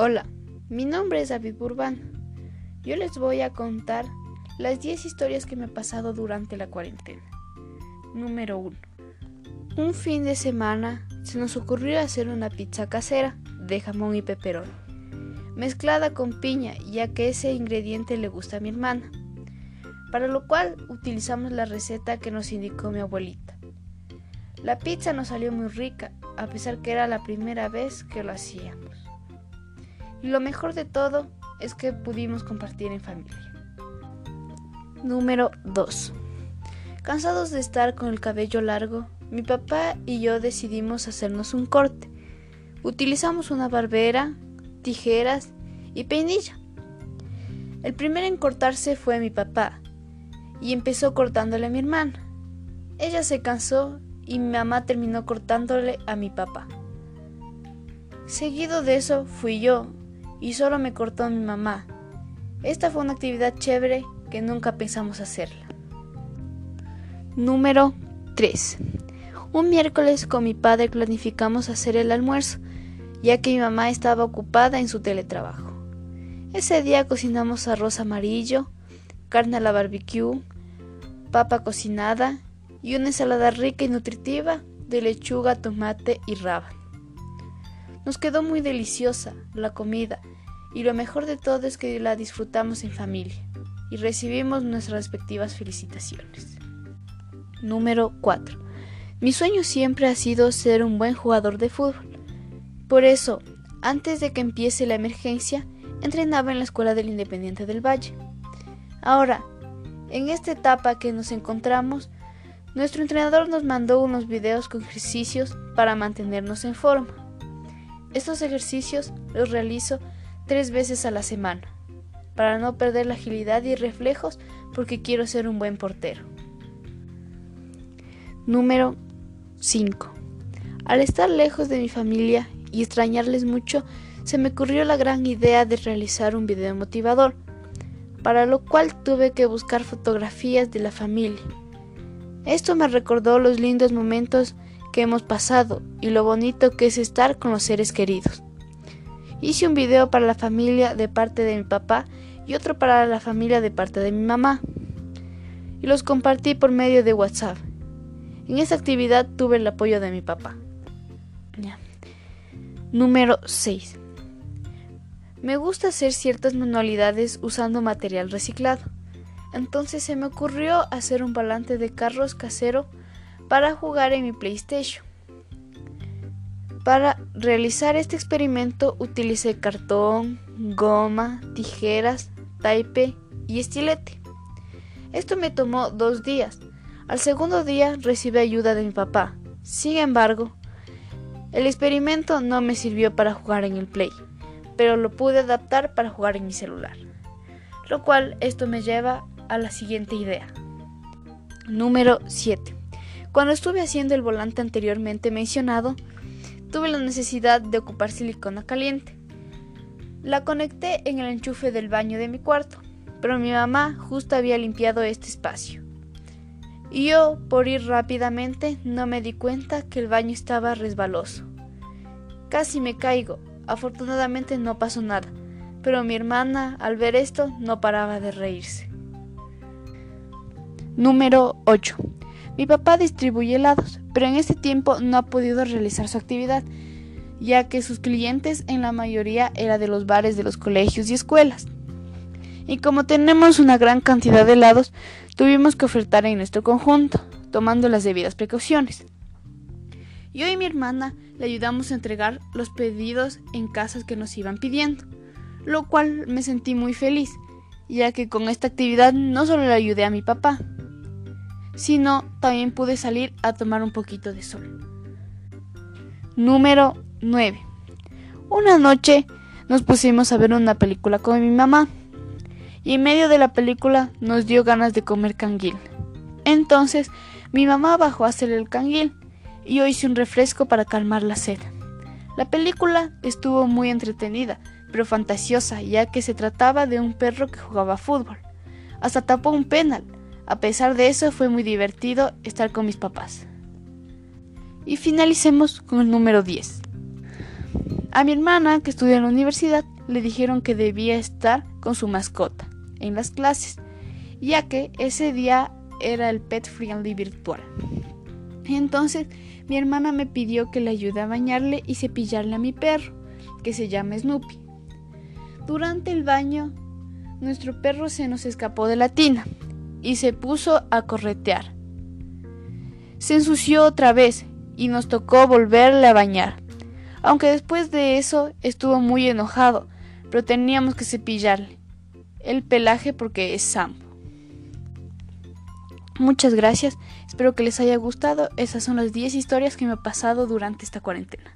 Hola, mi nombre es David Burbán. Yo les voy a contar las 10 historias que me han pasado durante la cuarentena. Número 1. Un fin de semana se nos ocurrió hacer una pizza casera de jamón y peperón, mezclada con piña, ya que ese ingrediente le gusta a mi hermana, para lo cual utilizamos la receta que nos indicó mi abuelita. La pizza nos salió muy rica, a pesar que era la primera vez que lo hacíamos. Lo mejor de todo es que pudimos compartir en familia. Número 2. Cansados de estar con el cabello largo, mi papá y yo decidimos hacernos un corte. Utilizamos una barbera, tijeras y peinilla. El primero en cortarse fue mi papá y empezó cortándole a mi hermana. Ella se cansó y mi mamá terminó cortándole a mi papá. Seguido de eso fui yo y solo me cortó mi mamá. Esta fue una actividad chévere que nunca pensamos hacerla. Número 3. Un miércoles con mi padre planificamos hacer el almuerzo, ya que mi mamá estaba ocupada en su teletrabajo. Ese día cocinamos arroz amarillo, carne a la barbecue, papa cocinada y una ensalada rica y nutritiva de lechuga, tomate y rábano. Nos quedó muy deliciosa la comida y lo mejor de todo es que la disfrutamos en familia y recibimos nuestras respectivas felicitaciones. Número 4. Mi sueño siempre ha sido ser un buen jugador de fútbol. Por eso, antes de que empiece la emergencia, entrenaba en la Escuela del Independiente del Valle. Ahora, en esta etapa que nos encontramos, nuestro entrenador nos mandó unos videos con ejercicios para mantenernos en forma. Estos ejercicios los realizo tres veces a la semana, para no perder la agilidad y reflejos porque quiero ser un buen portero. Número 5. Al estar lejos de mi familia y extrañarles mucho, se me ocurrió la gran idea de realizar un video motivador, para lo cual tuve que buscar fotografías de la familia. Esto me recordó los lindos momentos que hemos pasado y lo bonito que es estar con los seres queridos. Hice un video para la familia de parte de mi papá y otro para la familia de parte de mi mamá. Y los compartí por medio de WhatsApp. En esta actividad tuve el apoyo de mi papá. Número 6. Me gusta hacer ciertas manualidades usando material reciclado. Entonces se me ocurrió hacer un volante de carros casero para jugar en mi PlayStation. Para realizar este experimento utilicé cartón, goma, tijeras, taipe y estilete. Esto me tomó dos días. Al segundo día recibí ayuda de mi papá. Sin embargo, el experimento no me sirvió para jugar en el Play, pero lo pude adaptar para jugar en mi celular. Lo cual esto me lleva a la siguiente idea. Número 7. Cuando estuve haciendo el volante anteriormente mencionado, tuve la necesidad de ocupar silicona caliente. La conecté en el enchufe del baño de mi cuarto, pero mi mamá justo había limpiado este espacio. Y yo, por ir rápidamente, no me di cuenta que el baño estaba resbaloso. Casi me caigo. Afortunadamente no pasó nada, pero mi hermana, al ver esto, no paraba de reírse. Número 8. Mi papá distribuye helados, pero en este tiempo no ha podido realizar su actividad, ya que sus clientes en la mayoría eran de los bares de los colegios y escuelas. Y como tenemos una gran cantidad de helados, tuvimos que ofertar en nuestro conjunto, tomando las debidas precauciones. Yo y mi hermana le ayudamos a entregar los pedidos en casas que nos iban pidiendo, lo cual me sentí muy feliz, ya que con esta actividad no solo le ayudé a mi papá, sino también pude salir a tomar un poquito de sol. Número 9. Una noche nos pusimos a ver una película con mi mamá y en medio de la película nos dio ganas de comer canguil. Entonces mi mamá bajó a hacer el canguil y yo hice un refresco para calmar la sed. La película estuvo muy entretenida, pero fantasiosa, ya que se trataba de un perro que jugaba fútbol. Hasta tapó un penal, a pesar de eso, fue muy divertido estar con mis papás. Y finalicemos con el número 10. A mi hermana, que estudia en la universidad, le dijeron que debía estar con su mascota en las clases, ya que ese día era el Pet Friendly virtual. Entonces, mi hermana me pidió que le ayude a bañarle y cepillarle a mi perro, que se llama Snoopy. Durante el baño, nuestro perro se nos escapó de la tina y se puso a corretear. Se ensució otra vez y nos tocó volverle a bañar. Aunque después de eso estuvo muy enojado, pero teníamos que cepillarle el pelaje porque es sampo. Muchas gracias, espero que les haya gustado. Esas son las 10 historias que me han pasado durante esta cuarentena.